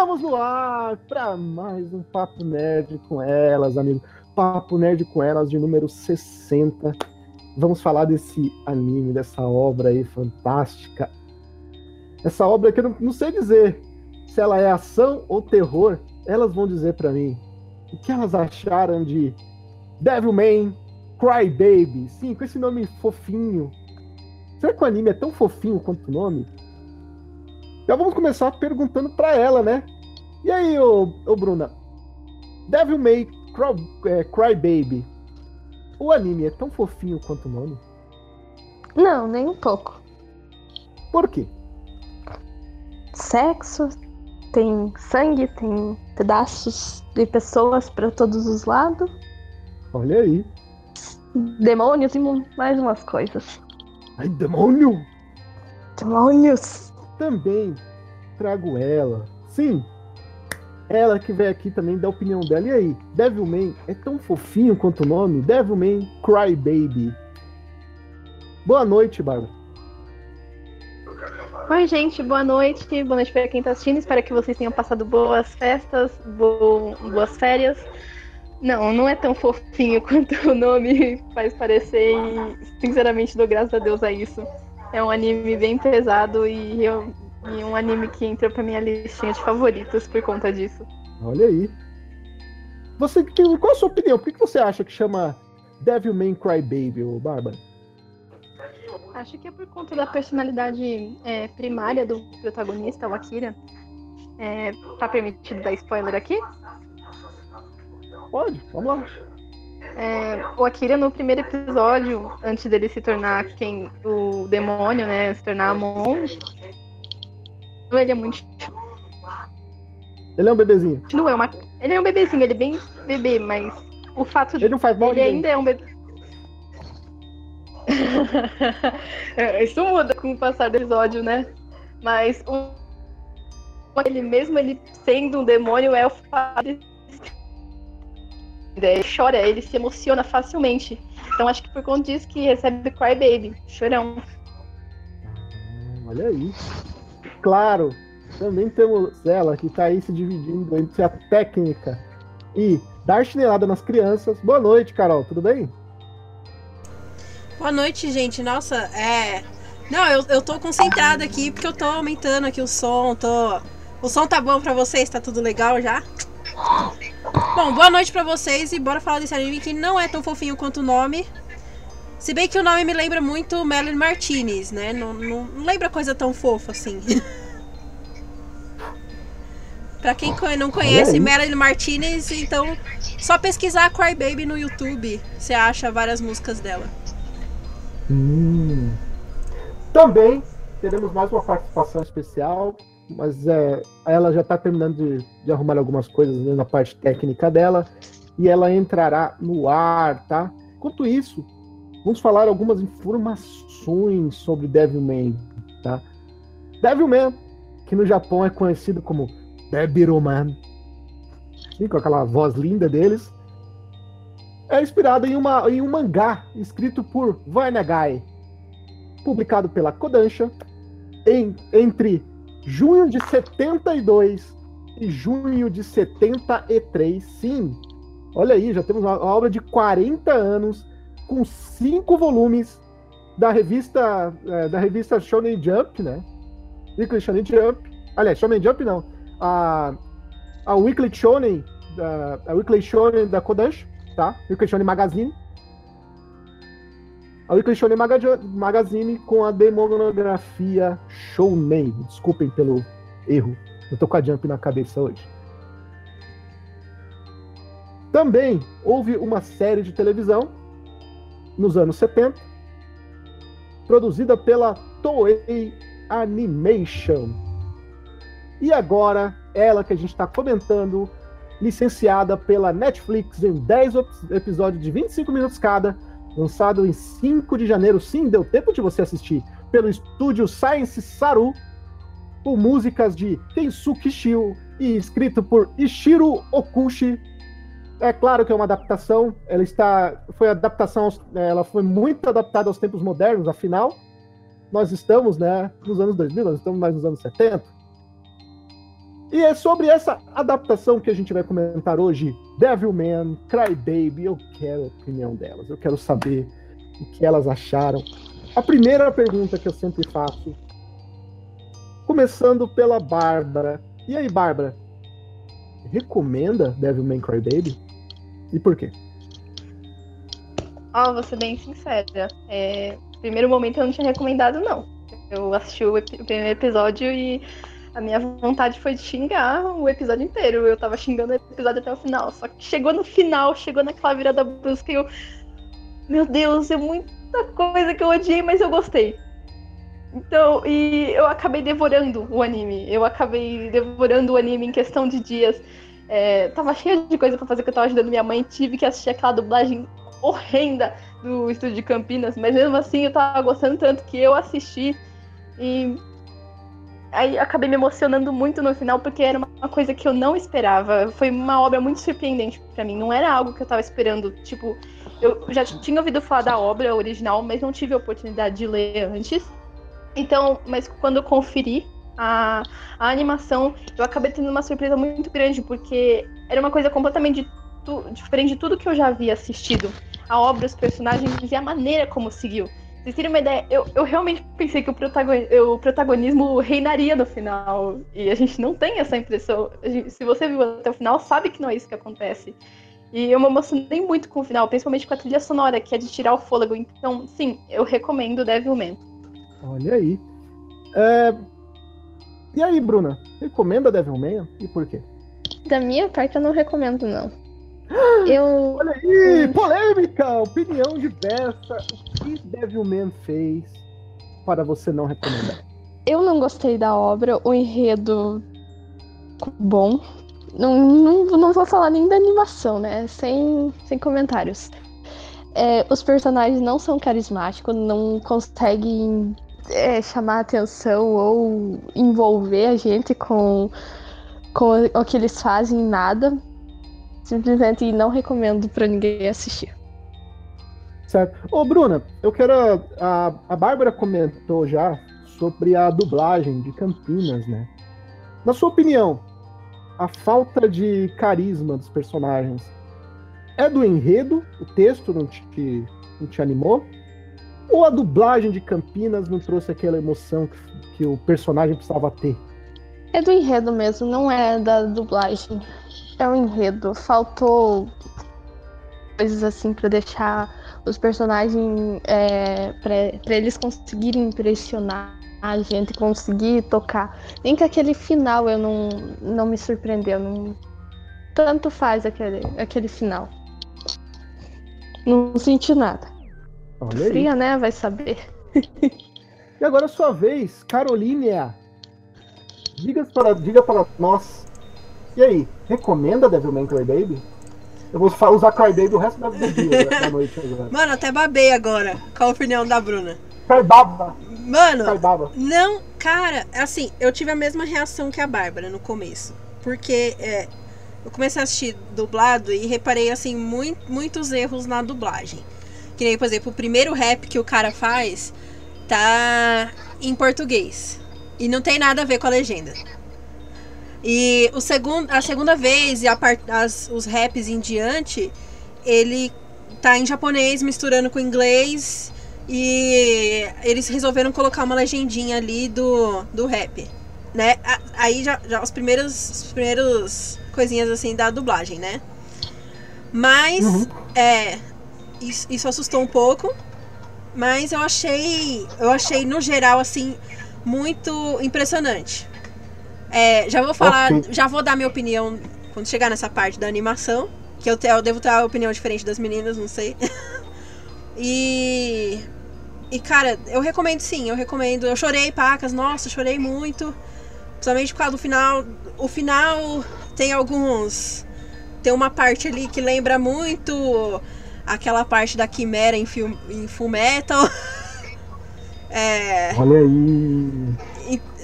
Estamos no ar para mais um Papo Nerd com elas, amigo. Papo Nerd com elas de número 60. Vamos falar desse anime, dessa obra aí fantástica. Essa obra que eu não, não sei dizer se ela é ação ou terror. Elas vão dizer para mim o que elas acharam de Devilman Cry Baby. Sim, com esse nome fofinho. Será que o anime é tão fofinho quanto o nome? Já vamos começar perguntando para ela, né? E aí, ô, ô Bruna? Devil May Cry, é, Cry Baby. O anime é tão fofinho quanto o nome? Não, nem um pouco. Por quê? Sexo, tem sangue, tem pedaços de pessoas para todos os lados. Olha aí. Demônios e mais umas coisas. Ai, demônio! Demônios! também trago ela. Sim, ela que vem aqui também dar a opinião dela. E aí, Devilman é tão fofinho quanto o nome? Devilman Cry Baby. Boa noite, Bárbara. Oi, gente, boa noite. Boa noite para quem está assistindo. Espero que vocês tenham passado boas festas, bo boas férias. Não, não é tão fofinho quanto o nome faz parecer e, sinceramente, dou graças a Deus a isso. É um anime bem pesado e, eu, e um anime que entrou pra minha listinha de favoritos por conta disso. Olha aí. Você, qual a sua opinião? Por que você acha que chama Devilman Crybaby, ou Bárbara? Acho que é por conta da personalidade é, primária do protagonista, o Akira. É, tá permitido dar spoiler aqui? Pode, vamos lá. É, o Akira, no primeiro episódio, antes dele se tornar quem o demônio, né? Se tornar Amon, ele é muito. Ele é um bebezinho. Não é uma. Ele é um bebezinho, ele é bem bebê, mas o fato de. Ele não faz mal Ele ainda é um bebê. Isso muda com o passar do episódio, né? Mas o... ele mesmo ele sendo um demônio é o fato de ele chora, ele se emociona facilmente. Então acho que por conta disso que recebe Cry Baby, chorão. Ah, olha aí. Claro, também temos ela que está aí se dividindo entre a técnica e dar chinelada nas crianças. Boa noite, Carol, tudo bem? Boa noite, gente. Nossa, é. Não, eu, eu tô concentrada aqui porque eu tô aumentando aqui o som, tô. O som tá bom pra vocês? Tá tudo legal já? Bom, boa noite pra vocês e bora falar desse anime que não é tão fofinho quanto o nome. Se bem que o nome me lembra muito Melanie Martinez, né? Não, não, não lembra coisa tão fofa assim. pra quem não conhece Melanie Martinez, então só pesquisar Cry Baby no YouTube, você acha várias músicas dela. Hum. Também teremos mais uma participação especial mas é, ela já está terminando de, de, arrumar algumas coisas na parte técnica dela e ela entrará no ar, tá? Enquanto isso, vamos falar algumas informações sobre Devilman, tá? Devilman, que no Japão é conhecido como Debiroman, com aquela voz linda deles, é inspirado em, uma, em um mangá escrito por Vanagai, publicado pela Kodansha em, entre junho de 72 e junho de 73, sim. Olha aí, já temos uma obra de 40 anos com cinco volumes da revista é, da revista Shonen Jump, né? Weekly Shonen Jump. Aliás, Shonen Jump não. A, a Weekly Shonen da, a Weekly Shonen da Kodansha, tá? Weekly Shonen Magazine a Weekly Shonen Magazine com a demonografia Shounen. Desculpem pelo erro. Eu tô com a Jump na cabeça hoje. Também houve uma série de televisão nos anos 70, produzida pela Toei Animation. E agora, ela que a gente está comentando, licenciada pela Netflix em 10 episódios de 25 minutos cada, lançado em 5 de janeiro. Sim, deu tempo de você assistir. Pelo estúdio Science Saru, com músicas de Kensuke Shio e escrito por Ishiro Okushi. É claro que é uma adaptação, ela está foi adaptação, ela foi muito adaptada aos tempos modernos, afinal, nós estamos, né, nos anos 2000, nós estamos mais nos anos 70. E é sobre essa adaptação que a gente vai comentar hoje, Devilman, Crybaby, eu quero a opinião delas, eu quero saber o que elas acharam. A primeira pergunta que eu sempre faço, começando pela Bárbara. E aí, Bárbara, recomenda Devilman Crybaby? E por quê? Ó, oh, vou ser bem sincera. É, primeiro momento eu não tinha recomendado, não. Eu assisti o, o primeiro episódio e a minha vontade foi de xingar o episódio inteiro. Eu tava xingando o episódio até o final. Só que chegou no final, chegou naquela virada brusca e eu. Meu Deus, é muita coisa que eu odiei, mas eu gostei. Então, e eu acabei devorando o anime. Eu acabei devorando o anime em questão de dias. É, tava cheia de coisa pra fazer que eu tava ajudando minha mãe. Tive que assistir aquela dublagem horrenda do estúdio de Campinas. Mas mesmo assim, eu tava gostando tanto que eu assisti. E aí acabei me emocionando muito no final porque era uma coisa que eu não esperava. Foi uma obra muito surpreendente para mim. Não era algo que eu tava esperando. Tipo, eu já tinha ouvido falar da obra original, mas não tive a oportunidade de ler antes. Então, mas quando eu conferi a, a animação, eu acabei tendo uma surpresa muito grande, porque era uma coisa completamente diferente de tudo que eu já havia assistido. A obra, os personagens e a maneira como seguiu vocês terem uma ideia, eu, eu realmente pensei que o, protagon, o protagonismo reinaria no final. E a gente não tem essa impressão. Gente, se você viu até o final, sabe que não é isso que acontece. E eu me emocionei muito com o final, principalmente com a trilha sonora, que é de tirar o fôlego. Então, sim, eu recomendo Devilman. Olha aí. É... E aí, Bruna? Recomenda Devilman? E por quê? Da minha parte, eu não recomendo, não. Eu. Olha aí, polêmica! Opinião diversa. O que Devilman fez para você não recomendar? Eu não gostei da obra, o enredo bom. Não, não, não vou falar nem da animação, né? Sem, sem comentários. É, os personagens não são carismáticos, não conseguem é, chamar atenção ou envolver a gente com, com o que eles fazem, nada. Simplesmente não recomendo para ninguém assistir. Certo. Ô, Bruna, eu quero. A, a Bárbara comentou já sobre a dublagem de Campinas, né? Na sua opinião, a falta de carisma dos personagens é do enredo? O texto não te, não te animou? Ou a dublagem de Campinas não trouxe aquela emoção que, que o personagem precisava ter? É do enredo mesmo, não é da dublagem é o enredo. Faltou coisas assim para deixar os personagens é, para eles conseguirem impressionar a gente, conseguir tocar. Nem que aquele final eu não, não me surpreendeu. Não, tanto faz aquele, aquele final. Não senti nada. Olha Fria, né? Vai saber. e agora é sua vez, Carolina. Diga para, diga para nós e aí, recomenda Devilman Crybaby? Eu vou usar Crybaby o resto da, dia, da noite agora. Mano, até babei agora com a opinião da Bruna. Crybaba. Mano, Crybaba. não, cara, assim, eu tive a mesma reação que a Bárbara no começo. Porque é, eu comecei a assistir dublado e reparei, assim, muito, muitos erros na dublagem. Que nem, por exemplo, o primeiro rap que o cara faz tá em português. E não tem nada a ver com a legenda. E o segundo, a segunda vez e a part, as, os raps em diante, ele tá em japonês misturando com inglês e eles resolveram colocar uma legendinha ali do, do rap, né? Aí já, já os primeiros, os primeiros coisinhas assim da dublagem, né? Mas uhum. é isso, isso assustou um pouco, mas eu achei, eu achei no geral assim muito impressionante. É, já vou falar, okay. já vou dar minha opinião quando chegar nessa parte da animação. Que eu, te, eu devo ter uma opinião diferente das meninas, não sei. e. E, cara, eu recomendo sim, eu recomendo. Eu chorei, pacas, nossa, chorei muito. Principalmente por causa do final. O final tem alguns. Tem uma parte ali que lembra muito aquela parte da Quimera em, film, em Full Metal. é. Olha aí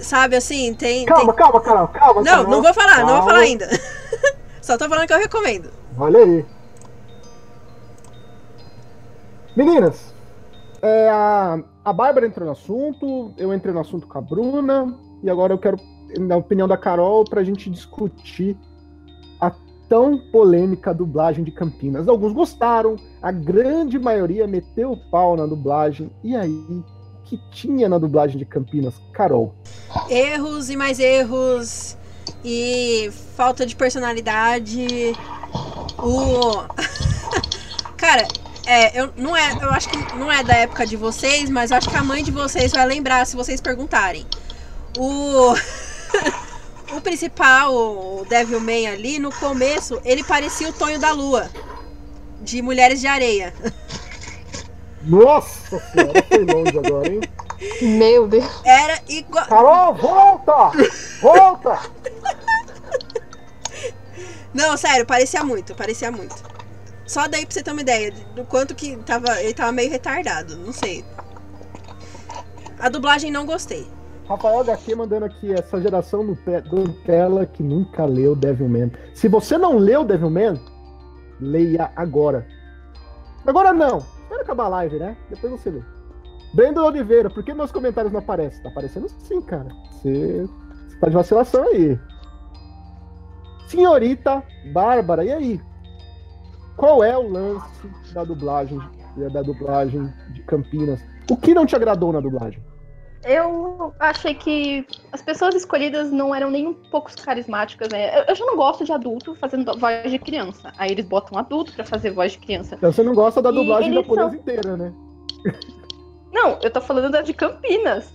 sabe assim, tem. Calma, tem... calma, calma, calma. Não, calma, não vou falar, calma. não vou falar ainda. Só tô falando que eu recomendo. Olha aí. Meninas, é, a, a Bárbara entrou no assunto, eu entrei no assunto com a Bruna, e agora eu quero na opinião da Carol, pra gente discutir a tão polêmica dublagem de Campinas. Alguns gostaram, a grande maioria meteu o pau na dublagem. E aí, o que tinha na dublagem de Campinas? Carol. Erros e mais erros. E falta de personalidade. O. Cara, é, eu, não é, eu acho que não é da época de vocês, mas acho que a mãe de vocês vai lembrar se vocês perguntarem. O. o principal, o Devilman ali, no começo, ele parecia o Tonho da Lua. De Mulheres de Areia. Nossa senhora, foi longe agora, hein? Meu Deus. Era igual. Carol, volta! Volta! Não, sério, parecia muito, parecia muito. Só daí pra você ter uma ideia do quanto que tava. Ele tava meio retardado, não sei. A dublagem não gostei. Rafael HQ mandando aqui essa geração do tela que nunca leu Devilman. Se você não leu Devilman, leia agora. Agora não. Espera acabar a live, né? Depois você lê. Brendo Oliveira, por que meus comentários não aparecem? Tá aparecendo sim, cara. Você, você tá de vacilação aí. Senhorita Bárbara, e aí? Qual é o lance da dublagem, da dublagem de Campinas? O que não te agradou na dublagem? Eu achei que as pessoas escolhidas não eram nem um pouco carismáticas, né? Eu, eu já não gosto de adulto fazendo voz de criança. Aí eles botam adulto pra fazer voz de criança. Então você não gosta da dublagem japonesa são- inteira, né? Não, eu tô falando da de Campinas.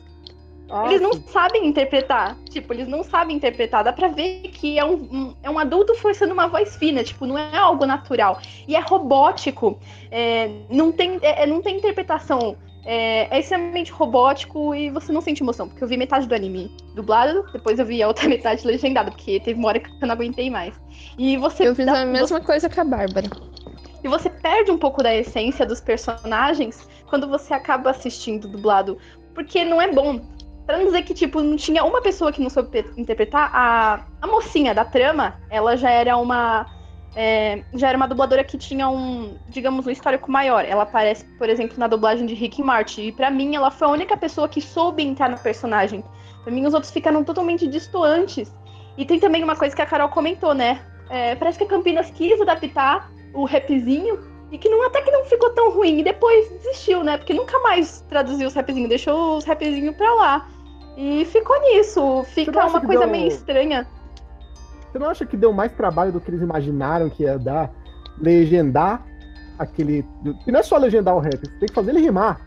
Ah, eles não sabem interpretar. Tipo, eles não sabem interpretar. Dá pra ver que é um, um- é um adulto forçando uma voz fina. Tipo, não é algo natural. E é robótico. É, não, tem, é, é- não tem interpretação. É, é extremamente robótico e você não sente emoção. Porque eu vi metade do anime dublado, depois eu vi a outra metade legendada. Porque teve uma hora que eu não aguentei mais. E você. Eu fiz dá- a mesma coisa que a Bárbara. e você perde um pouco da essência dos personagens quando você acaba assistindo dublado. Porque não é bom. Pra não dizer que, tipo, não tinha uma pessoa que não soube interpretar, a, a mocinha da trama, ela já era uma. É, já era uma dubladora que tinha um, digamos, um histórico maior. Ela aparece, por exemplo, na dublagem de Rick e Morty. E pra mim, ela foi a única pessoa que soube entrar no personagem. Pra mim, os outros ficaram totalmente distoantes. E tem também uma coisa que a Carol comentou, né? É, parece que a Campinas quis adaptar o rapzinho e que não, até que não ficou tão ruim. E depois desistiu, né? Porque nunca mais traduziu os rapzinhos, deixou os rapzinhos pra lá. E ficou nisso. Fica uma coisa meio estranha. Você não acha que deu mais trabalho do que eles imaginaram que ia dar? Legendar aquele. E não é só legendar o rap, você tem que fazer ele rimar.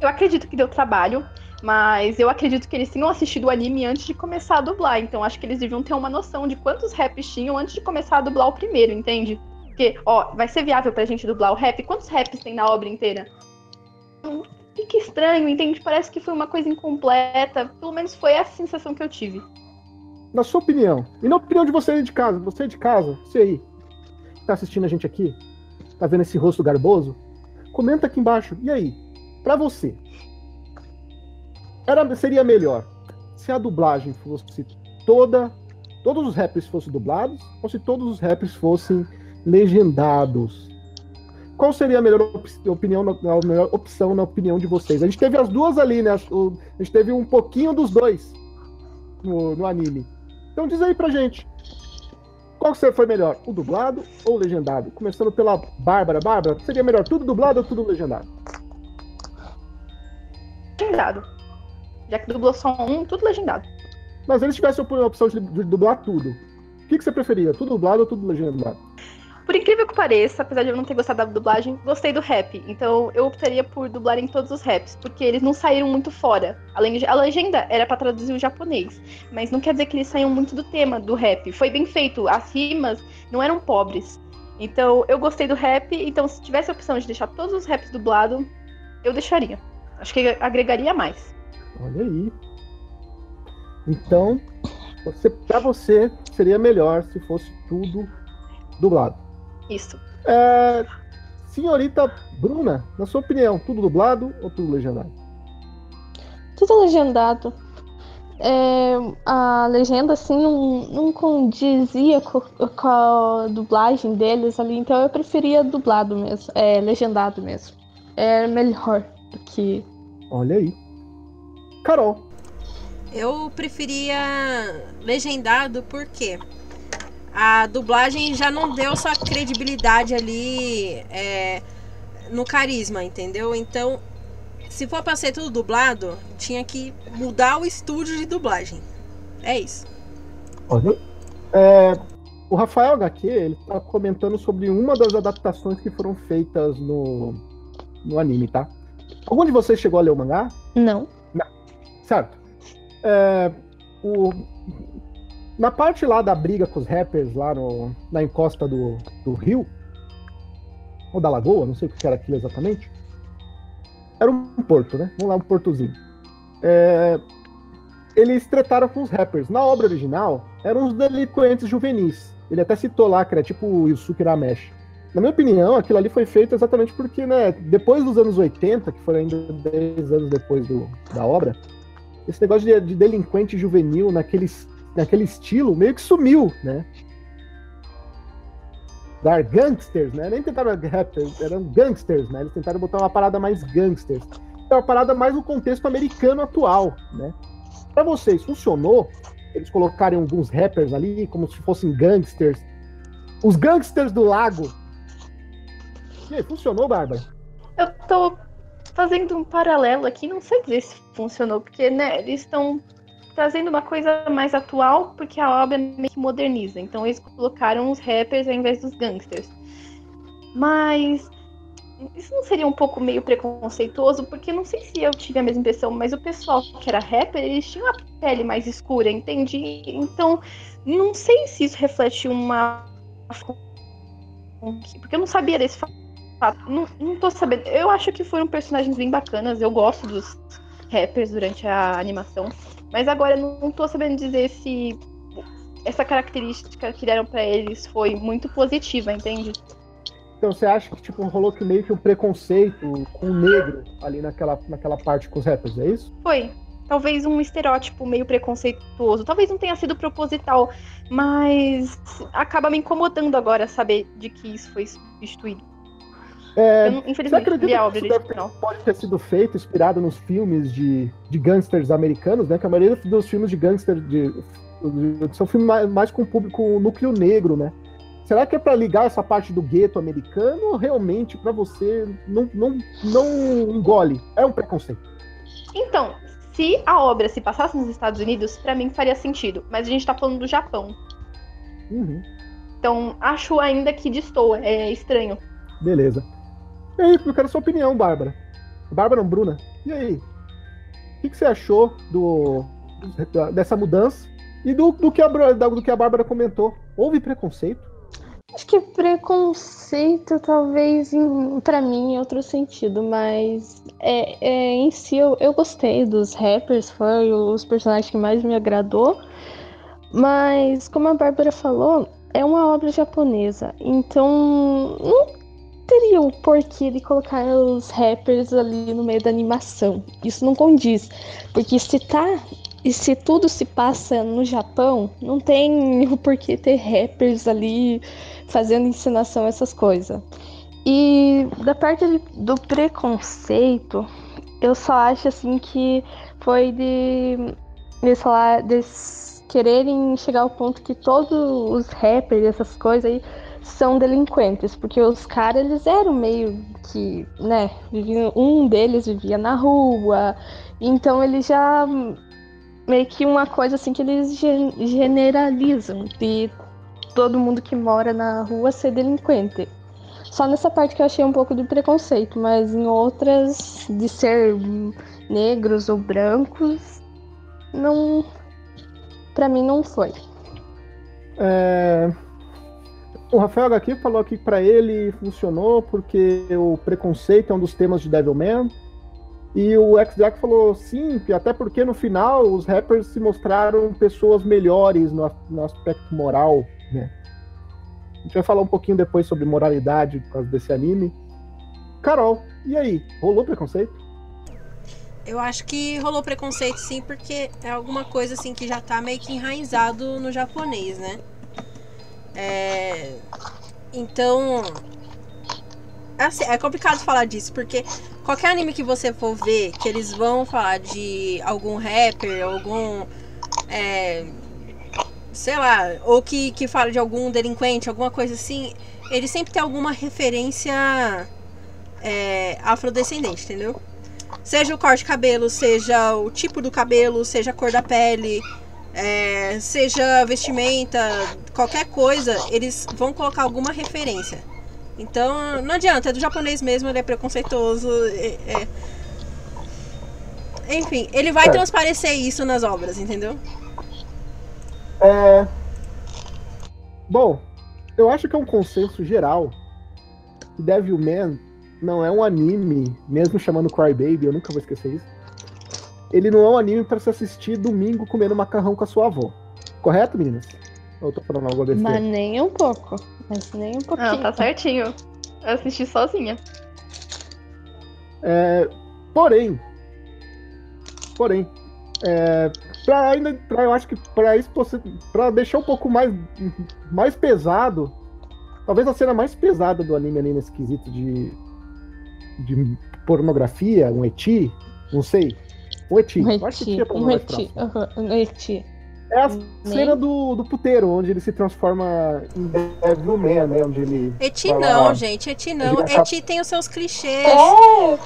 Eu acredito que deu trabalho, mas eu acredito que eles tenham assistido o anime antes de começar a dublar. Então acho que eles deviam ter uma noção de quantos raps tinham antes de começar a dublar o primeiro, entende? Porque, ó, vai ser viável pra gente dublar o rap? Quantos raps tem na obra inteira? Hum, Fica estranho, entende? Parece que foi uma coisa incompleta. Pelo menos foi essa sensação que eu tive. Na sua opinião, e na opinião de você aí de casa, você de casa, você aí, que tá assistindo a gente aqui, tá vendo esse rosto garboso? Comenta aqui embaixo. E aí, pra você, era, seria melhor se a dublagem fosse toda, todos os raps fossem dublados, ou se todos os raps fossem legendados? Qual seria a melhor op- opinião, a melhor opção na opinião de vocês? A gente teve as duas ali, né? A gente teve um pouquinho dos dois no, no anime. Então diz aí pra gente. Qual que você foi melhor? O dublado ou o legendado? Começando pela Bárbara. Bárbara, seria melhor tudo dublado ou tudo legendado? Legendado. Já que dublou só um, tudo legendado. Mas eles tivessem a opção de, de dublar tudo. O que, que você preferia? Tudo dublado ou tudo legendado? Por incrível que pareça, apesar de eu não ter gostado da dublagem, gostei do rap. Então eu optaria por dublar em todos os raps, porque eles não saíram muito fora. Além de, a legenda era pra traduzir o japonês, mas não quer dizer que eles saíam muito do tema do rap. Foi bem feito, as rimas não eram pobres. Então eu gostei do rap, então se tivesse a opção de deixar todos os raps dublados, eu deixaria. Acho que agregaria mais. Olha aí. Então, você, pra você, seria melhor se fosse tudo dublado. Isso. É, senhorita Bruna, na sua opinião, tudo dublado ou tudo legendado? Tudo legendado. É, a legenda, assim, não, não condizia co- com, a dublagem deles ali, então eu preferia dublado mesmo, é, legendado mesmo. É melhor do que. Olha aí. Carol, Eu preferia legendado porque a dublagem já não deu sua credibilidade ali é, no carisma, entendeu? Então, se for pra ser tudo dublado, tinha que mudar o estúdio de dublagem. É isso. É, o Rafael HQ, ele tá comentando sobre uma das adaptações que foram feitas no, no anime, tá? Algum de vocês chegou a ler o mangá? Não. Certo. É, o, na parte lá da briga com os rappers, lá no, na encosta do, do rio, ou da lagoa, não sei o que era aquilo exatamente, era um porto, né? Vamos lá, um portozinho. É, eles trataram com os rappers. Na obra original, eram os delinquentes juvenis. Ele até citou lá que era tipo o Yusuke Ramesh. Na minha opinião, aquilo ali foi feito exatamente porque, né, depois dos anos 80, que foram ainda 10 anos depois do, da obra, esse negócio de, de delinquente juvenil naquele, naquele estilo meio que sumiu, né? Dar gangsters, né? Nem tentaram rappers, eram gangsters, né? Eles tentaram botar uma parada mais gangsters. É uma parada mais no contexto americano atual, né? Para vocês, funcionou? Eles colocarem alguns rappers ali como se fossem gangsters. Os gangsters do lago. E aí, funcionou, Bárbara? Eu tô fazendo um paralelo aqui, não sei dizer se funcionou, porque né, eles estão trazendo uma coisa mais atual, porque a obra meio que moderniza. Então eles colocaram os rappers ao invés dos gangsters. Mas isso não seria um pouco meio preconceituoso, porque não sei se eu tive a mesma impressão, mas o pessoal que era rapper, eles tinham a pele mais escura, entende? Então, não sei se isso reflete uma. Porque eu não sabia desse fato. Não, não tô sabendo. Eu acho que foram personagens bem bacanas. Eu gosto dos rappers durante a animação. Mas agora eu não tô sabendo dizer se essa característica que deram para eles foi muito positiva, entende? Então você acha que tipo, rolou que meio que um preconceito com o negro ali naquela, naquela parte com os rappers, é isso? Foi. Talvez um estereótipo meio preconceituoso. Talvez não tenha sido proposital, mas acaba me incomodando agora saber de que isso foi substituído. É, Eu, infelizmente, você que isso ter- pode ter sido feito inspirado nos filmes de, de gangsters americanos, né? Que a maioria dos filmes de gangster de, de- são filmes mais, mais com público núcleo negro, né? Será que é para ligar essa parte do gueto americano ou realmente para você não, não, não engole? É um preconceito. Então, se a obra se passasse nos Estados Unidos, pra mim faria sentido. Mas a gente tá falando do Japão. Uhum, Então, acho ainda que destoa. É estranho. beleza. E aí, eu quero sua opinião, Bárbara. Bárbara não, Bruna. E aí? O que, que você achou do, dessa mudança? E do, do, que a, do que a Bárbara comentou? Houve preconceito? Acho que preconceito, talvez, pra mim, em outro sentido, mas é, é, em si eu, eu gostei dos rappers, foi os personagens que mais me agradou. Mas, como a Bárbara falou, é uma obra japonesa, então não teria o porquê de colocar os rappers ali no meio da animação. Isso não condiz, porque se tá. E se tudo se passa no Japão, não tem o porquê ter rappers ali fazendo encenação, essas coisas. E da parte de- do preconceito, eu só acho assim que foi de eles falar, deles quererem chegar ao ponto que todos os rappers, essas coisas aí, são delinquentes, porque os caras eles eram meio que, né, viviam, um deles vivia na rua, então eles já meio que uma coisa assim que eles gen- generalizam de todo mundo que mora na rua ser delinquente. Só nessa parte que eu achei um pouco de preconceito, mas em outras de ser negros ou brancos, não. Pra mim não foi. É, O Rafael HQ falou que para ele funcionou porque o preconceito é um dos temas de Devilman. E o X-Jack falou sim, até porque no final os rappers se mostraram pessoas melhores no, no aspecto moral, né? A gente vai falar um pouquinho depois sobre moralidade por causa desse anime. Carol, e aí? Rolou preconceito? Eu acho que rolou preconceito sim, porque é alguma coisa assim que já tá meio que enraizado no japonês, né? É... Então. Assim, é complicado falar disso, porque qualquer anime que você for ver, que eles vão falar de algum rapper, algum. É, sei lá, ou que, que fala de algum delinquente, alguma coisa assim, ele sempre tem alguma referência é, afrodescendente, entendeu? Seja o corte de cabelo, seja o tipo do cabelo, seja a cor da pele, é, seja vestimenta, qualquer coisa, eles vão colocar alguma referência. Então, não adianta, é do japonês mesmo, ele é preconceituoso. É, é... Enfim, ele vai É. transparecer isso nas obras, entendeu? É... Bom, eu acho que é um consenso geral que Devilman não é um anime, mesmo chamando Crybaby, eu nunca vou esquecer isso. Ele não é um anime pra se assistir domingo comendo macarrão com a sua avó. Correto, meninas? Ou eu tô falando alguma besteira? Mas nem um pouco. Mas nem um pouquinho. Não, tá certinho. Eu assisti sozinha. É, porém, porém, é, para ainda, pra, eu acho que para isso para deixar um pouco mais mais pesado, talvez a cena mais pesada do anime ali nesse quesito de de pornografia, um eti, não sei, um eti, Um eu acho que eti, tinha pra um eti, um eti. É a cena do, do puteiro, onde ele se transforma em Devilman, né, onde ele Eti não, lá. gente, Eti não. Eti tem os seus clichês.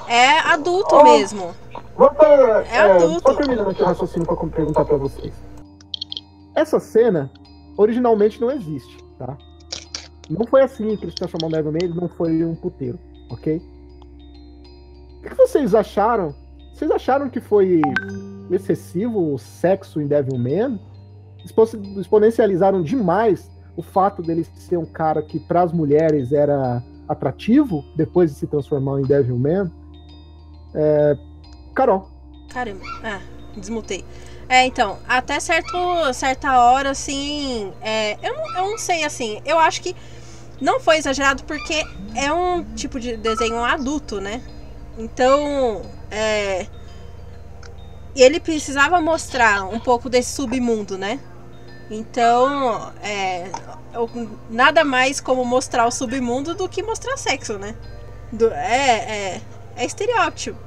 É, É adulto Oh. mesmo. Pra, É adulto. Só terminando aqui o raciocínio pra perguntar pra vocês. Essa cena originalmente não existe, tá? Não foi assim que eles transformaram o Devilman, ele não foi um puteiro, ok? O que vocês acharam? Vocês acharam que foi excessivo o sexo em Devilman? Expo- Exponencializaram demais o fato dele ser um cara que para as mulheres era atrativo depois de se transformar em Devilman? É... Carol. Caramba. Ah, desmutei. É, então, até certo, certa hora, assim. é, eu, não, eu não sei, assim. Eu acho que não foi exagerado porque é um tipo de desenho adulto, né? Então. É. E ele precisava mostrar um pouco desse submundo, né? Então. É. Nada mais como mostrar o submundo do que mostrar sexo, né? Do- é, é. É estereótipo.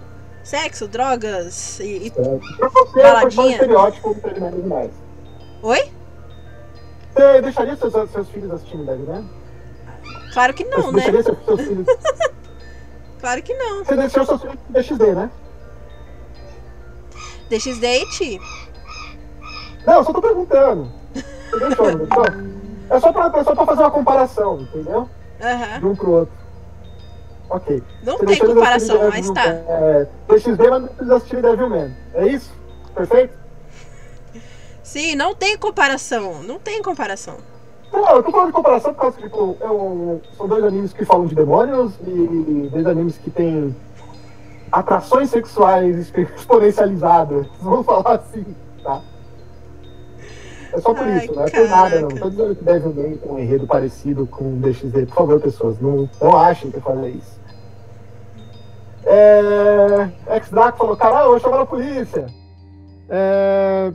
Sexo, drogas e, e Pra você, Baladinha. estereótipo demais. Oi? Você deixaria seus, seus filhos assistindo Devilman? Claro que não, Você né? deixaria seus, seus filhos... Claro que não. Você deixou filhos no DXD, né? DXDate? Não, eu só tô perguntando. Você deixou, não deixou? É só pra, é só pra fazer uma comparação, entendeu? Aham. De um pro outro. Ok. Não Você tem comparação, mas tá. Devilman, É, DXD, mas não precisa assistir Devilman. É isso? Perfeito? Sim, não tem comparação. Não tem comparação. Não, eu tô falando de comparação por causa que tipo, é um- são dois animes que falam de demônios e dois animes que têm atrações sexuais exp- exponencializadas. Vamos falar assim, tá? É só por Ai, isso, não é por nada, não. Tô dizendo que deve alguém com um enredo parecido com o DXD. Por favor, pessoas, não, não achem que eu falei isso. É... X-Drac falou, caralho, eu vou chamar a polícia. É...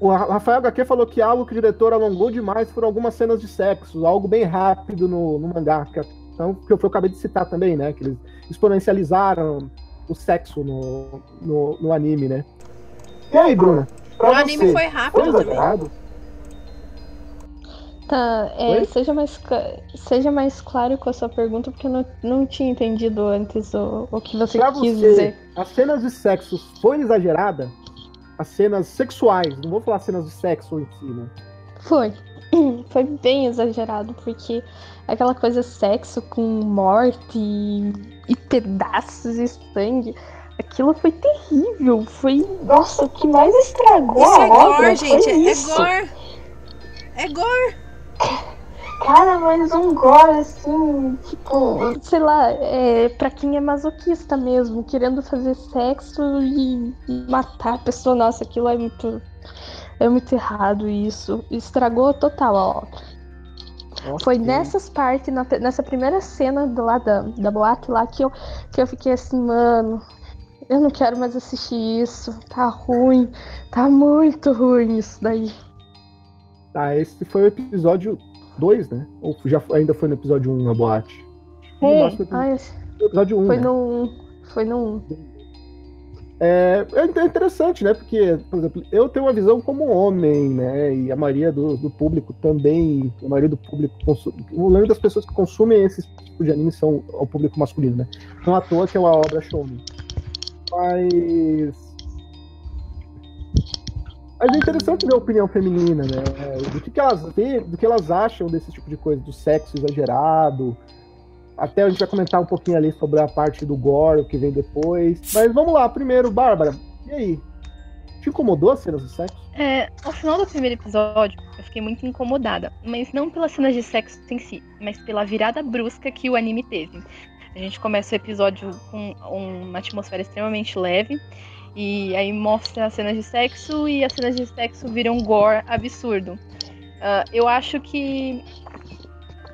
O Ra- Rafael HQ falou que algo que o diretor alongou demais foram algumas cenas de sexo, algo bem rápido no, no mangá. Que, então, que eu, que eu acabei de citar também, né? Que eles exponencializaram o sexo no, no, no anime, né? E aí, Bruna? O anime você, foi foi rápido também. exagerado? Tá, é, seja mais, seja mais claro com a sua pergunta, porque eu não, não tinha entendido antes o, o que você Pra quis você, dizer. as cenas de sexo foi exagerada? As cenas sexuais, não vou falar cenas de sexo em si, né? Foi. Foi bem exagerado, porque aquela coisa sexo com morte e, e pedaços e sangue, aquilo foi terrível. Foi. Nossa, o que mais estragou Isso a é obra gore, gente. foi É isso. gore. É gore. Cara, mas um gore assim, tipo, sei lá, é pra quem é masoquista mesmo, querendo fazer sexo e matar a pessoa. Nossa, aquilo é muito. É muito errado isso. Estragou total a obra. Foi Ok. nessas partes, na- nessa primeira cena do lá da, da boate lá que eu, que eu fiquei assim, mano, eu não quero mais assistir isso. Tá ruim. Tá muito ruim isso daí. Tá, esse foi o episódio 2, né? Ou já ainda foi no episódio 1 um, a boate? No Um. máximo, episódio- Ai, Episódio 1. Foi né? no. Foi no. É, é interessante, né? Porque, por exemplo, eu tenho uma visão como homem, né? E a maioria do, do público também, a maioria do público, consu- o maioria das pessoas que consumem esse tipo de anime são o público masculino, né? Não à toa que é uma obra shonen. Mas. Mas é interessante ver a opinião feminina, né? Do que, que elas vê, do que elas acham desse tipo de coisa, do sexo exagerado. Até a gente vai comentar um pouquinho ali sobre a parte do gore, o que vem depois. Mas vamos lá, primeiro, Bárbara, e aí? Te incomodou as cenas de sexo? É, ao final do primeiro episódio, eu fiquei muito incomodada, mas não pelas cenas de sexo em si, mas pela virada brusca que o anime teve. A gente começa o episódio com uma atmosfera extremamente leve, e aí mostra as cenas de sexo, e as cenas de sexo viram gore absurdo. Ah, eu acho que.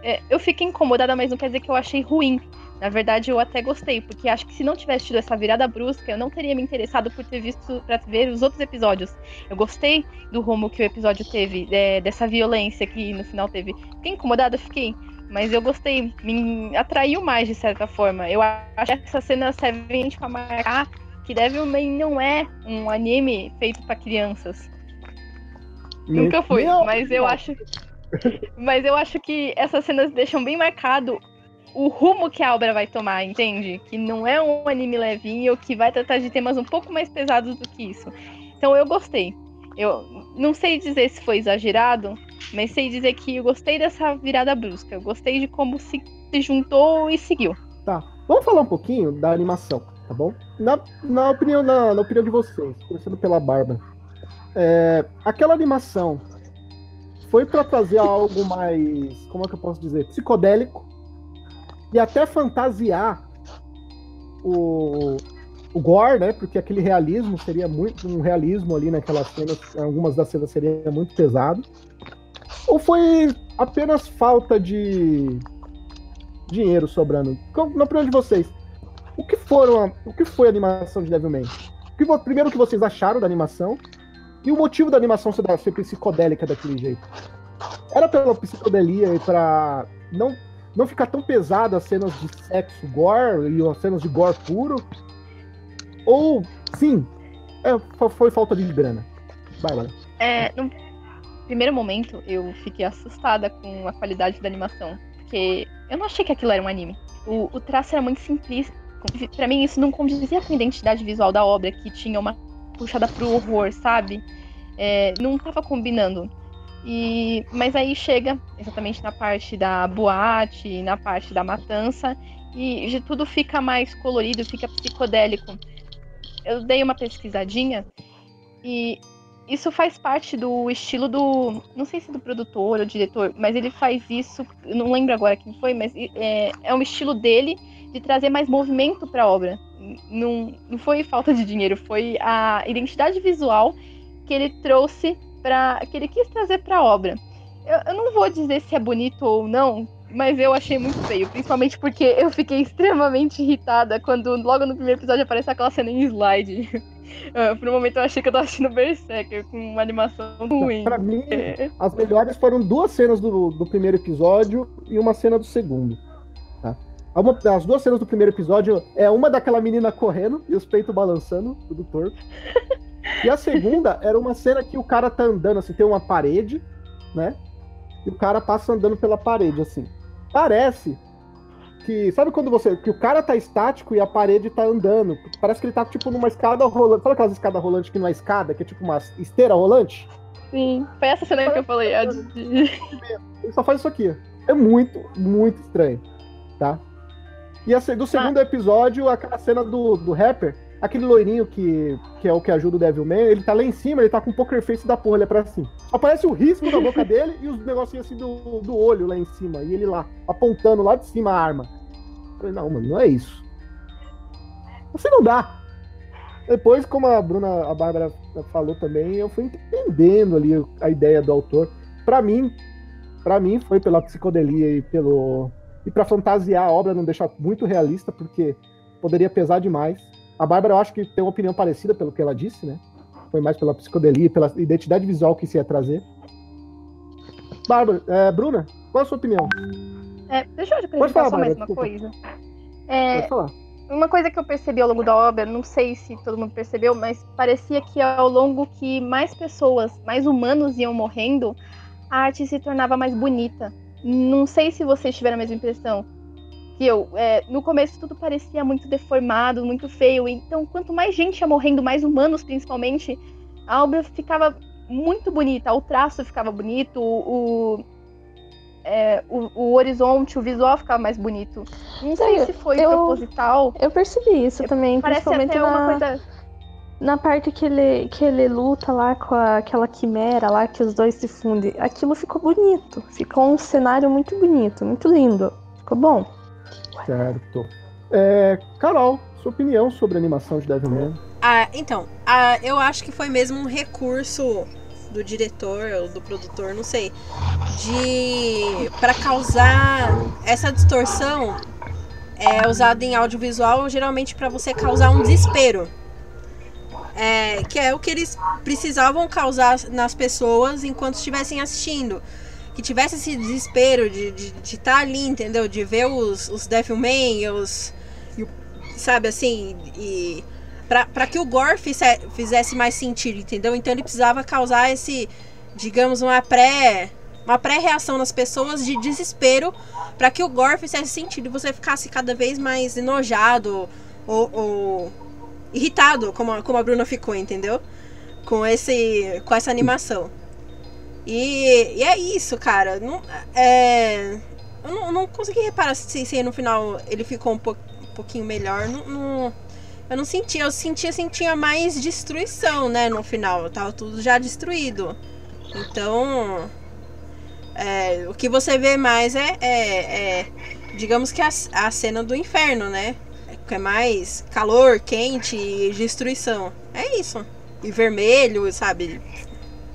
é, eu fiquei incomodada, mas não quer dizer que eu achei ruim. Na verdade, eu até gostei, porque acho que se não tivesse tido essa virada brusca, eu não teria me interessado por ter visto para ver os outros episódios. Eu gostei do rumo que o episódio teve, é, dessa violência que no final teve. Fiquei incomodada, fiquei. Mas eu gostei, me atraiu mais de certa forma. Eu acho que essa cena serve para marcar que Devilman não é um anime feito para crianças. Nunca foi, Meu- mas eu acho. Mas eu acho que essas cenas deixam bem marcado o rumo que a obra vai tomar, entende? Que não é um anime levinho, que vai tratar de temas um pouco mais pesados do que isso. Então eu gostei. Eu não sei dizer se foi exagerado, mas sei dizer que eu gostei dessa virada brusca. Eu gostei de como se, se juntou e seguiu. Tá. Vamos falar um pouquinho da animação, tá bom? Na, na, opinião, na, na opinião de vocês, começando pela Bárbara. É, aquela animação foi pra trazer algo mais, como é que eu posso dizer, psicodélico e até fantasiar o, o gore, né? Porque aquele realismo seria muito um realismo ali naquelas cenas, algumas das cenas seria muito pesado. Ou foi apenas falta de dinheiro sobrando? Na opinião de vocês, o que foram o que foi a animação de Devilman? O que primeiro o que vocês acharam da animação e o motivo da animação ser, ser psicodélica daquele jeito? Era pela psicodelia e pra não não ficar tão pesado as cenas de sexo gore e as cenas de gore puro? Ou sim, é, fo- foi falta de grana? Vai lá. É, no primeiro momento, eu fiquei assustada com a qualidade da animação. Porque eu não achei que aquilo era um anime. O, o traço era muito simplista. Pra mim, isso não condizia com a identidade visual da obra, que tinha uma puxada pro horror, sabe? É, não tava combinando. E, mas aí chega exatamente na parte da boate, na parte da matança, e de tudo fica mais colorido, fica psicodélico. Eu dei uma pesquisadinha e isso faz parte do estilo do. Não sei se do produtor ou diretor, mas ele faz isso. Não lembro agora quem foi, mas é, é um estilo dele de trazer mais movimento para a obra. Não, não foi falta de dinheiro, foi a identidade visual que ele trouxe para. que ele quis trazer para a obra. Eu, eu não vou dizer se é bonito ou não, mas eu achei muito feio, principalmente porque eu fiquei extremamente irritada quando logo no primeiro episódio aparece aquela cena em slide. Ah, Por um momento eu achei que eu tava assistindo Berserker com uma animação ruim. Pra mim, É. As melhores foram duas cenas do, do primeiro episódio e uma cena do segundo. Uma- as duas cenas do primeiro episódio é uma daquela menina correndo e os peitos balançando, tudo torto. E a segunda era uma cena que o cara tá andando, assim, tem uma parede, né? E o cara passa andando pela parede, assim. Parece que. Sabe quando você. Que o cara tá estático e a parede tá andando? Parece que ele tá tipo numa escada rolante. Sabe aquelas escadas rolantes que não é escada, que é tipo uma esteira rolante? Sim, foi essa cena que eu falei. Ele só faz isso aqui. É muito, muito estranho, tá? E a, do segundo episódio, aquela cena do, do rapper, aquele loirinho que, que é o que ajuda o Devilman, ele tá lá em cima, ele tá com o poker face da porra, ele é pra cima. Aparece o risco da boca dele e os negocinhos assim do, do olho lá em cima, e ele lá, apontando lá de cima a arma. Eu falei, não, mano, não é isso. Assim não dá. Depois, como a Bruna, a Bárbara falou também, eu fui entendendo ali a ideia do autor. Pra mim, Pra mim foi pela psicodelia e pelo e para fantasiar a obra, não deixar muito realista, porque poderia pesar demais. A Bárbara, eu acho que tem uma opinião parecida pelo que ela disse, né? Foi mais pela psicodelia, pela identidade visual que isso ia trazer. Bárbara, é, Bruna, qual a sua opinião? É, deixa eu acrescentar falar, só mais Bárbara, uma coisa. É, Pode falar. uma coisa que eu percebi ao longo da obra, não sei se todo mundo percebeu, mas parecia que ao longo que mais pessoas, mais humanos iam morrendo, a arte se tornava mais bonita. Não sei se vocês tiveram a mesma impressão que eu. É, no começo tudo parecia muito deformado, muito feio. Então, quanto mais gente ia morrendo, mais humanos principalmente, a obra ficava muito bonita. O traço ficava bonito, o, é, o, o horizonte, o visual ficava mais bonito. Não sei Eu- se foi eu- proposital. Eu percebi isso também, Parece principalmente até na, uma coisa. Na parte que ele, que ele luta lá com a- aquela quimera lá, que os dois se fundem. Aquilo ficou bonito. Ficou um cenário muito bonito, muito lindo. Ficou bom. Certo. É, Carol, sua opinião sobre a animação de Devilman? Ah, então, ah, eu acho que foi mesmo um recurso do diretor ou do produtor, não sei, de para causar essa distorção é usada em audiovisual geralmente para você causar um desespero. É, que é o que eles precisavam causar nas pessoas enquanto estivessem assistindo. Que tivesse esse desespero de estar de, estar ali, entendeu? De ver os, os Devilman, os. sabe assim? E. Pra que o gore fize- fizesse mais sentido, entendeu? Então ele precisava causar esse, digamos, uma pré. Uma pré-reação nas pessoas de desespero para que o gore fizesse sentido e você ficasse cada vez mais enojado ou, ou irritado, como, a- como a Bruna ficou, entendeu? Com, esse, com essa animação. E, e é isso, cara. Não, é, eu não, não consegui reparar se, se no final ele ficou um, po- um pouquinho melhor. Não, não- eu não sentia, eu sentia, sentia mais destruição, né, no final. Tava tudo já destruído. Então. é, o que você vê mais é, é- é, digamos que a, a cena do inferno, né? Que é mais calor, quente e destruição. É isso. E vermelho, sabe?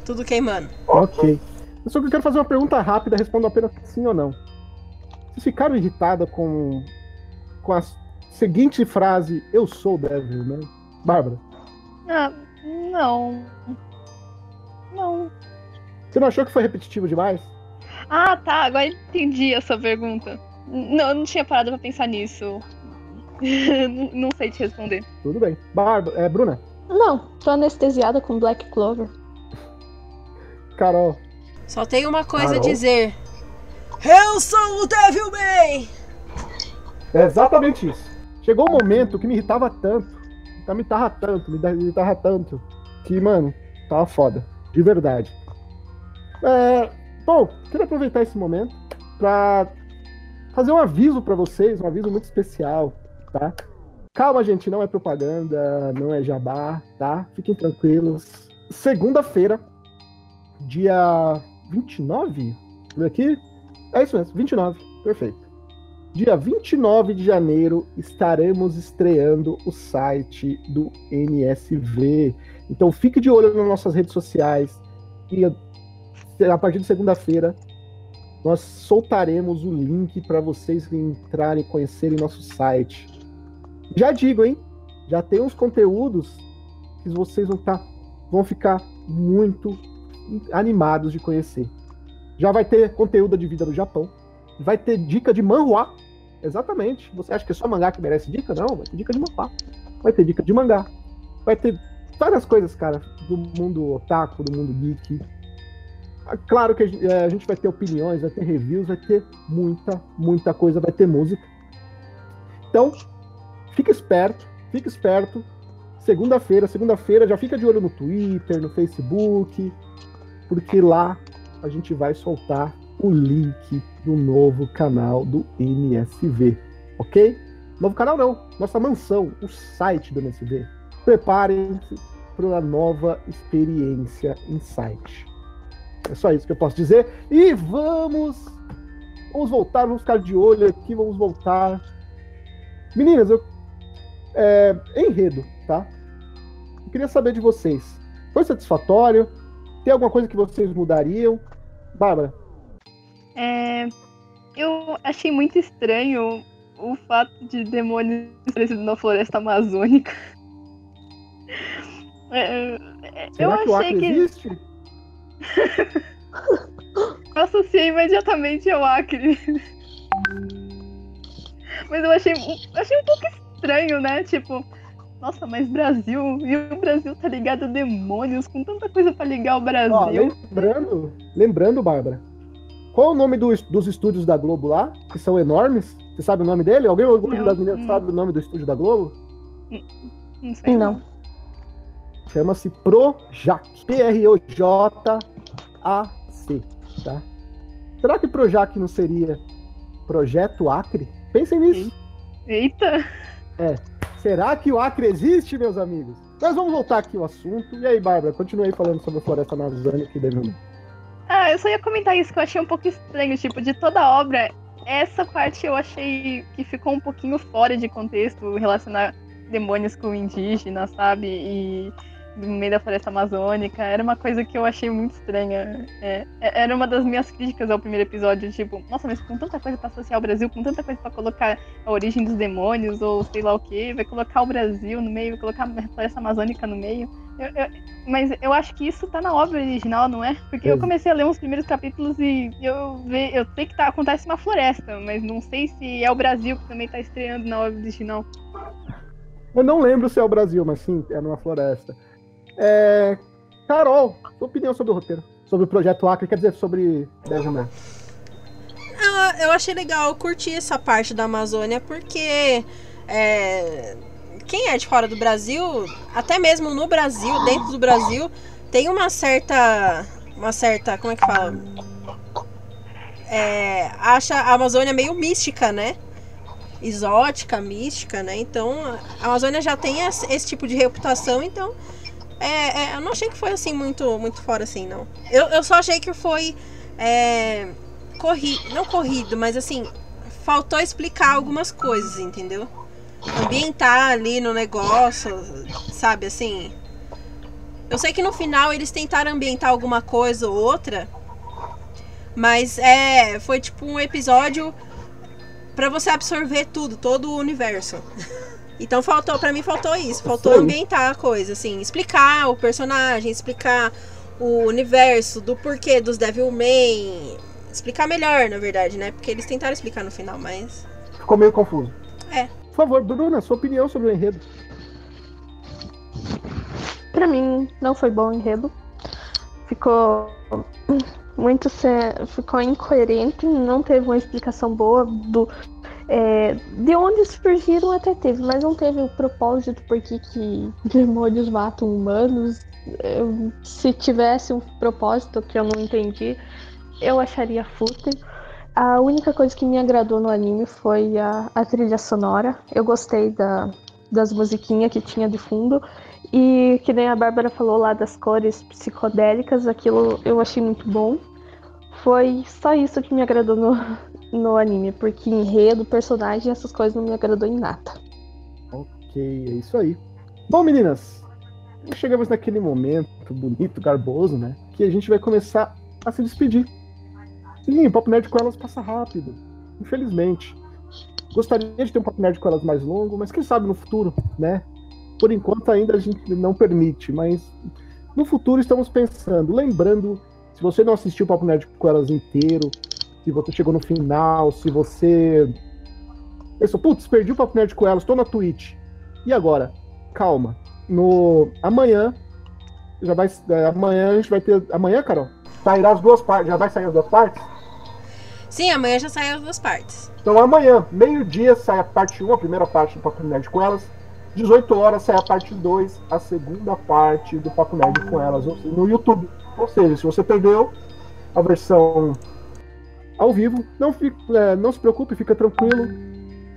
Tudo queimando. Ok. Eu só que eu quero fazer uma pergunta rápida, respondo apenas sim ou não. Vocês ficaram irritadas com, com a seguinte frase, eu sou o Devilman? Bárbara, Ah, não. Não. você não achou que foi repetitivo demais? Ah, tá. Agora entendi a sua pergunta. Não, eu não tinha parado pra pensar nisso. não, sei te responder. Tudo bem. Bárbara, é, Bruna, Não, tô anestesiada com Black Clover. Carol, Só tem uma coisa a Carol? dizer. Eu sou o Devilman! É exatamente isso. Chegou um momento que me irritava tanto, que me irritava tanto, me irritava tanto, que, mano, tava foda. De verdade. É, bom, quero aproveitar esse momento pra fazer um aviso pra vocês, um aviso muito especial, tá? Calma, gente, não é propaganda, não é jabá, tá? Fiquem tranquilos. Segunda-feira, dia 29? Vem aqui? É isso mesmo, 29. Perfeito. Dia 29 de janeiro estaremos estreando o site do NSV. Então fique de olho nas nossas redes sociais e a partir de segunda-feira nós soltaremos o link para vocês entrarem e conhecerem nosso site. Já digo, hein? Já tem uns conteúdos que vocês vão, tá, vão ficar muito animados de conhecer. Já vai ter conteúdo de vida do Japão. Vai ter dica de manhua. Exatamente. Você acha que é só mangá que merece dica? Não, vai ter dica de manhua. Vai ter dica de mangá. Vai ter várias coisas, cara, do mundo otaku, do mundo geek. Ah, Claro que é, a gente vai ter opiniões, vai ter reviews, vai ter muita, muita coisa, vai ter música. Então, fica esperto, fica esperto. Segunda-feira, segunda-feira, já fica de olho no Twitter, no Facebook, porque lá a gente vai soltar o link do novo canal do MSV, ok? Novo canal não, nossa mansão, o site do MSV. Preparem-se para a nova experiência em site. É só isso que eu posso dizer. E vamos, vamos voltar, vamos ficar de olho aqui, vamos voltar. Meninas, eu é, enredo, tá? Eu queria saber de vocês. Foi satisfatório? Tem alguma coisa que vocês mudariam? Bárbara, É, eu achei muito estranho o fato de demônios aparecido na floresta amazônica. É, é, eu que o achei que existe? eu associei imediatamente ao Acre. Mas eu achei, achei um pouco estranho, né? Tipo, nossa, mas Brasil, e o Brasil tá ligado a demônios, com tanta coisa pra ligar o Brasil. Ó, lembrando, lembrando, Bárbara, qual é o nome do, dos estúdios da Globo lá, que são enormes? Você sabe o nome dele? Alguém algum das meninas sabe o nome do estúdio da Globo? Não sei. Não. Chama-se Projac. P-R-O-J-A-C. Tá? Será que Projac não seria Projeto Acre? Pensem nisso. Eita! É. Será que o Acre existe, meus amigos? Mas vamos voltar aqui ao assunto. E aí, Bárbara, continue falando sobre a floresta amazônica que deve Ah, eu só ia comentar isso, que eu achei um pouco estranho. Tipo, de toda a obra, essa parte eu achei que ficou um pouquinho fora de contexto relacionar demônios com indígenas, sabe? E no meio da floresta amazônica. Era uma coisa que eu achei muito estranha. É, é, era uma das minhas críticas ao primeiro episódio, tipo, nossa, mas com tanta coisa pra associar o Brasil, com tanta coisa pra colocar a origem dos demônios, ou sei lá o que, vai colocar o Brasil no meio, vai colocar a floresta amazônica no meio. Eu, eu, mas eu acho que isso tá na obra original, não é? Porque eu comecei a ler uns primeiros capítulos e eu, ve, eu sei que tá, acontece uma floresta, mas não sei se é o Brasil que também tá estreando na obra original. Eu não lembro se é o Brasil, mas sim, é numa floresta. É... Carol, sua opinião sobre o roteiro? Sobre o projeto Acre, quer dizer, sobre Devilman. Ah, eu achei legal, curtir essa parte da Amazônia, porque é, quem é de fora do Brasil, até mesmo no Brasil, dentro do Brasil, tem uma certa. Uma certa. Como é que fala? É, acha a Amazônia meio mística, né? Exótica, mística, né? Então a Amazônia já tem esse tipo de reputação, então é, é, eu não achei que foi assim muito, muito fora assim, não. Eu, eu só achei que foi é, corrido, não corrido, mas assim, faltou explicar algumas coisas, entendeu? Ambientar ali no negócio, sabe assim. Eu sei que no final eles tentaram ambientar alguma coisa ou outra, mas é, foi tipo um episódio para você absorver tudo, todo o universo. Então faltou, para mim faltou isso, faltou ambientar a coisa, assim, explicar o personagem, explicar o universo, do porquê dos Devilman, explicar melhor, na verdade, né? Porque eles tentaram explicar no final, mas ficou meio confuso. É. Por favor, Bruna, sua opinião sobre o enredo? Para mim não foi bom o enredo. Ficou muito ficou incoerente, não teve uma explicação boa do é, de onde surgiram até teve, mas não teve o propósito porque que demônios matam humanos. Eu, se tivesse um propósito que eu não entendi, eu acharia fútil. A única coisa que me agradou no anime foi a, a trilha sonora. Eu gostei da, das musiquinhas que tinha de fundo. E que nem a Bárbara falou lá das cores psicodélicas, aquilo eu achei muito bom. Foi só isso que me agradou no, no anime, porque enredo, personagem, essas coisas não me agradou em nada. Ok, é isso aí. Bom, meninas, chegamos naquele momento bonito, garboso, né? Que a gente vai começar a se despedir. Sim, o Papo Nerd com elas passa rápido, infelizmente. Gostaria de ter um Papo Nerd com elas mais longo, mas quem sabe no futuro, né? Por enquanto ainda a gente não permite, mas no futuro estamos pensando. Lembrando, se você não assistiu o Papo Nerd com elas inteiro, se você chegou no final, se você. Pensou, putz, perdi o Papo Nerd com elas, estou na Twitch. E agora? Calma. No. Amanhã. Já vai. É, amanhã a gente vai ter. Amanhã, Carol? Sairá as duas partes. Já vai sair as duas partes? Sim, amanhã já sai as duas partes. Então amanhã, meio-dia, sai a parte 1, a primeira parte do Papo Nerd com elas. 18 horas sai a parte 2, a segunda parte do Papo Nerd com elas no YouTube. Ou seja, se você perdeu a versão ao vivo. Não, fique, é, não se preocupe, fica tranquilo.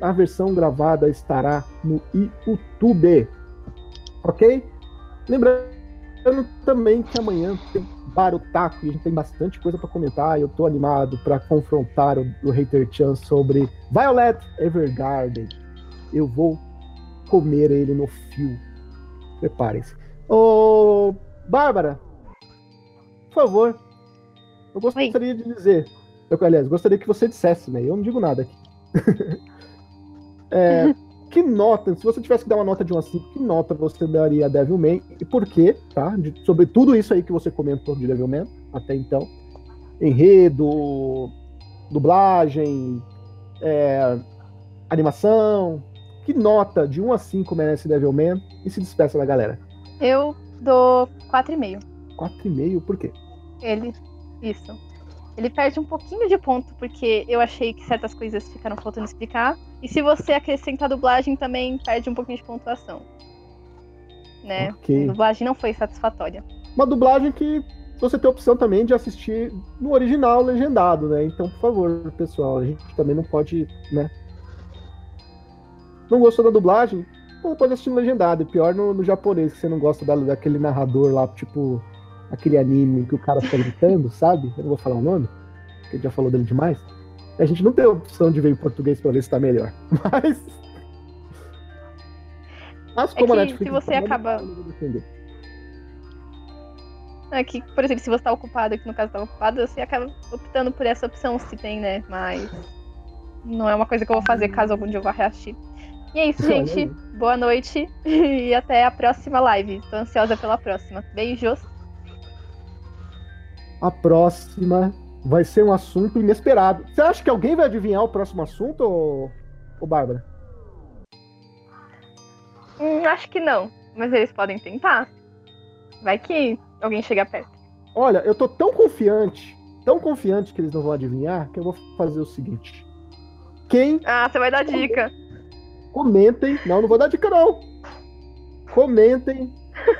A versão gravada estará no YouTube. Ok? Lembrando também que amanhã tem Barotaco e a gente tem bastante coisa para comentar. Eu tô animado para confrontar o, o Hater Chan sobre Violet Evergarden. Eu vou comer ele no fio. Preparem-se. Ô, Bárbara, por favor, eu gostaria Oi. de dizer eu, aliás, gostaria que você dissesse, né? Eu não digo nada aqui. é, que nota, se você tivesse que dar uma nota de 1 a 5, que nota você daria a Devilman e por quê, tá? De, sobre tudo isso aí que você comentou de Devilman até então. Enredo, dublagem, é, animação. Que nota de 1 a 5 merece Devilman? E se despeça da galera. Eu dou 4,5. 4,5 por quê? Ele. Isso. Ele perde um pouquinho de ponto, porque eu achei que certas coisas ficaram faltando explicar. E se você acrescentar dublagem, também perde um pouquinho de pontuação. Né? Ok. A dublagem não foi satisfatória. Uma dublagem que você tem a opção também de assistir no original legendado, né? Então, por favor, pessoal, a gente também não pode, né? Não gostou da dublagem? Não pode assistir no legendado. Pior no, no japonês, que você não gosta da- daquele narrador lá, tipo, aquele anime que o cara fica gritando, sabe? Eu não vou falar o nome, porque a já falou dele demais. A gente não tem a opção de ver em português pra ver se tá melhor. Mas. Mas É como a que Netflix se você tá, acaba-. É que, por exemplo, se você tá ocupado, que no caso tava ocupado, você acaba optando por essa opção se tem, né? Mas não é uma coisa que eu vou fazer caso algum dia eu vá reassistir. E é isso, gente. aí. Boa noite e até a próxima live. Tô ansiosa pela próxima. Beijos. A próxima vai ser um assunto inesperado. Você acha que alguém vai adivinhar o próximo assunto, ô, ô Bárbara? Hum, acho que não, mas eles podem tentar. Vai que alguém chega perto. Olha, eu tô tão confiante, tão confiante que eles não vão adivinhar, que eu vou fazer o seguinte. Quem Ah, você vai dar dica. comentem, não, não vou dar dica não. Comentem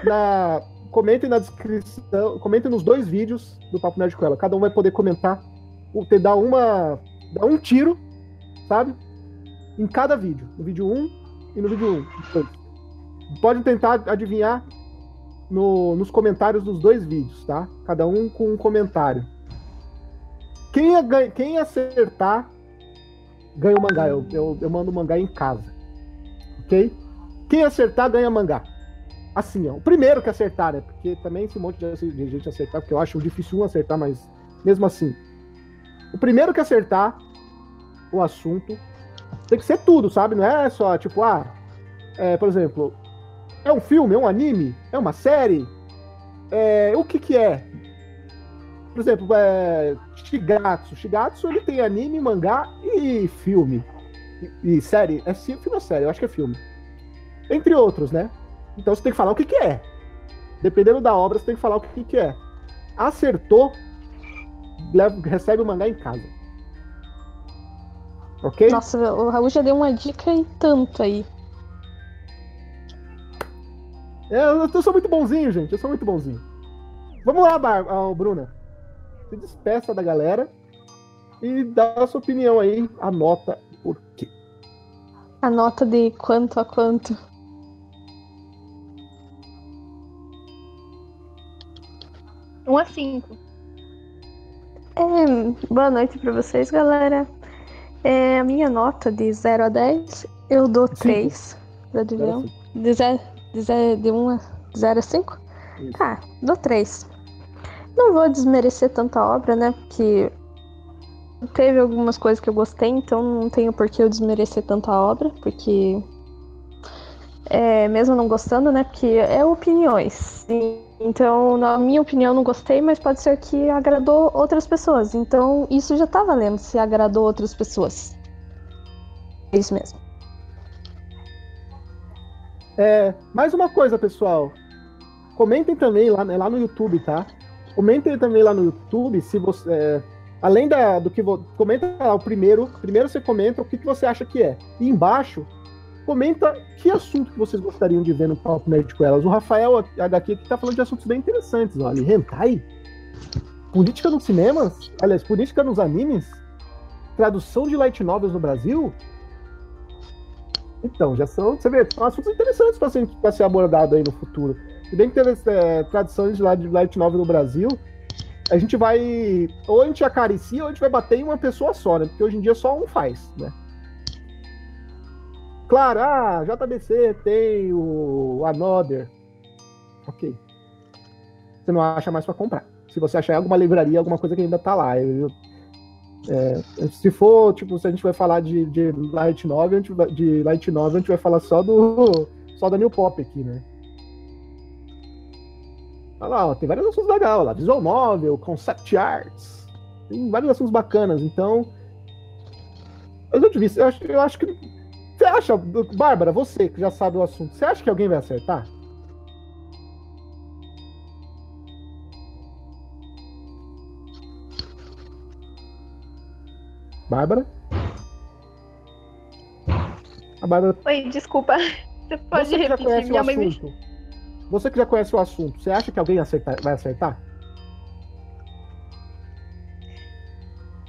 na comentem na descrição, comentem nos dois vídeos do Papo Nerd com ela. Cada um vai poder comentar, o- ter dar uma dar um tiro, sabe? Em cada vídeo, no vídeo 1 e no vídeo 1. Dois. Podem tentar adivinhar no- nos comentários dos dois vídeos, tá? Cada um com um comentário. Quem, quem acertar ganha o mangá. Eu, eu, eu mando o mangá em casa. Ok? Quem acertar ganha mangá. Assim, ó. O primeiro que acertar, né? Porque também esse monte de gente acertar, porque eu acho difícil um acertar, mas mesmo assim. O primeiro que acertar o assunto tem que ser tudo, sabe? Não é só, tipo, ah, é, por exemplo, é um filme, é um anime, é uma série, é, o que que é? Por exemplo, é, Shigatsu. Shigatsu, ele tem anime, mangá e filme. E, e série. É fi- filme ou série? Eu acho que é filme. Entre outros, né? Então você tem que falar o que que é. Dependendo da obra, você tem que falar o que que é. Acertou, leva- recebe o mangá em casa. Ok? Nossa, o Raul já deu uma dica e tanto aí. É, eu, eu sou muito bonzinho, gente. Eu sou muito bonzinho. Vamos lá, Bar ah, Bruna. Se despeça da galera e dá a sua opinião aí, anota por quê. A nota de quanto a quanto. Um a cinco. É, boa noite pra vocês, galera. É, a minha nota de 0 a 10, eu dou Cinco. 3 pra Divião. De 0 de, zero- de 1 a 0 a 5? Isso. Tá, dou 3. Não vou desmerecer tanta obra, né? Porque teve algumas coisas que eu gostei, então não tenho por que eu desmerecer tanta obra, porque é, mesmo não gostando, né? Porque é opiniões. E- Então, na minha opinião, não gostei, mas pode ser que agradou outras pessoas. Então, isso já tá valendo se agradou outras pessoas. É isso mesmo. É, mais uma coisa, pessoal. Comentem também lá, né, lá no YouTube, tá? Comentem também lá no YouTube se você. é, além da, do que. vo- Comenta lá o primeiro. Primeiro você comenta o que, que você acha que é. E embaixo, comenta que assunto que vocês gostariam de ver no Papo Nerd com elas. O Rafael HQ aqui tá falando de assuntos bem interessantes. Olha, hentai? Política nos cinemas? Aliás, política nos animes? Tradução de light novels no Brasil? Então, já são, você vê, são assuntos interessantes para ser, ser abordado aí no futuro. Se bem que teve é, traduções de light novel no Brasil, a gente vai. Ou a gente acaricia ou a gente vai bater em uma pessoa só, né? Porque hoje em dia só um faz, né? Claro, ah, JBC tem o Another. Ok. Você não acha mais para comprar. Se você achar alguma livraria, alguma coisa que ainda tá lá. Eu- é, se for, tipo, se a gente vai falar de, de Light Novel, a gente vai- de Light Novel, a gente vai falar só do só da New Pop aqui, né? Olha lá, ó, tem vários assuntos legais lá. Visual Novel, Concept Arts. Tem vários assuntos bacanas. Então, eu, vi, eu, eu acho que Você acha, Bárbara, você que já sabe o assunto, você acha que alguém vai acertar? Bárbara? A Bárbara. Oi, desculpa. Você pode você repetir? Minha mãe me... assunto. Você que já conhece o assunto, você acha que alguém acertar- vai acertar?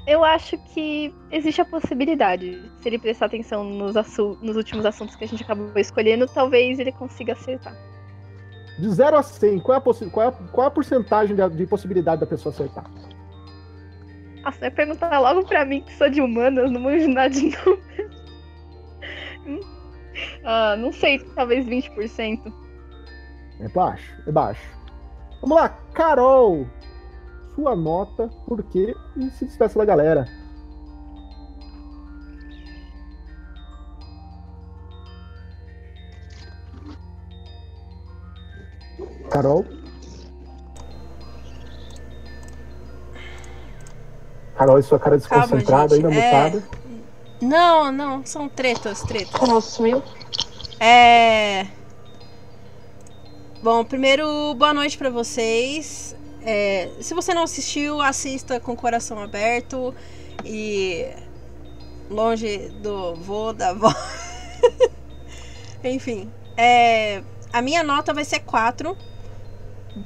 Eu acho que existe a possibilidade. Se ele prestar atenção nos, assu- nos últimos assuntos que a gente acabou escolhendo, talvez ele consiga acertar. De 0 a 100, qual é a, qual é a, qual é a porcentagem de, de possibilidade da pessoa acertar? Nossa, vai perguntar logo pra mim que sou de humanas, não manjo nada de número. Hum. ah, não sei, talvez 20%. É baixo, é baixo. Vamos lá, Carol! Sua nota, por quê? E se despeça da galera. Carol? Carol, e sua cara desconcentrada, gente. ainda É. mutada. Não, não, são tretas, tretas. Nossa, meu. É. Bom, primeiro, boa noite pra vocês. É, se você não assistiu, assista com o coração aberto e longe do vô, da avó. Enfim, é, a minha nota vai ser 4.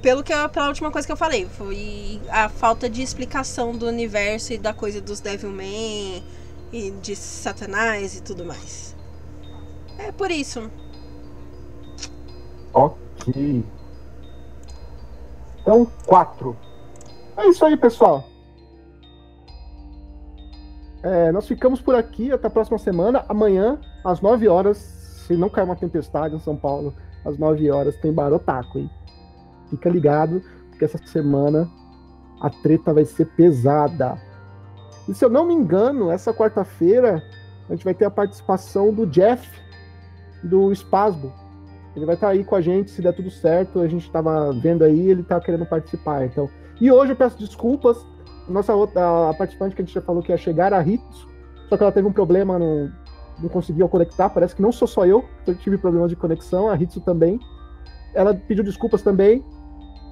Pelo que eu- pela última coisa que eu falei, foi a falta de explicação do universo e da coisa dos Devilman e de Satanás e tudo mais. É por isso. Ok. Então, quatro. É isso aí, pessoal. É, nós ficamos por aqui até a próxima semana. Amanhã, às 9 horas, se não cair uma tempestade em São Paulo, às 9 horas tem Barotaco, hein? Fica ligado, porque essa semana a treta vai ser pesada. E se eu não me engano, essa quarta-feira a gente vai ter a participação do Jeff, do Espasmo. Ele vai estar aí com a gente, se der tudo certo. A gente estava vendo aí, ele está querendo participar. Então, e hoje eu peço desculpas. Nossa outra a participante que a gente já falou que ia chegar, a Ritz, só que ela teve um problema, não, não conseguiu conectar. Parece que não sou só eu que tive problemas de conexão, a Ritsu também. Ela pediu desculpas também.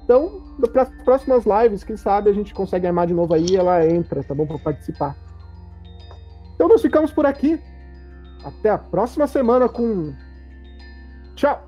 Então, para as próximas lives, quem sabe a gente consegue armar de novo aí, ela entra, tá bom, para participar. Então, nós ficamos por aqui. Até a próxima semana com. Tchau!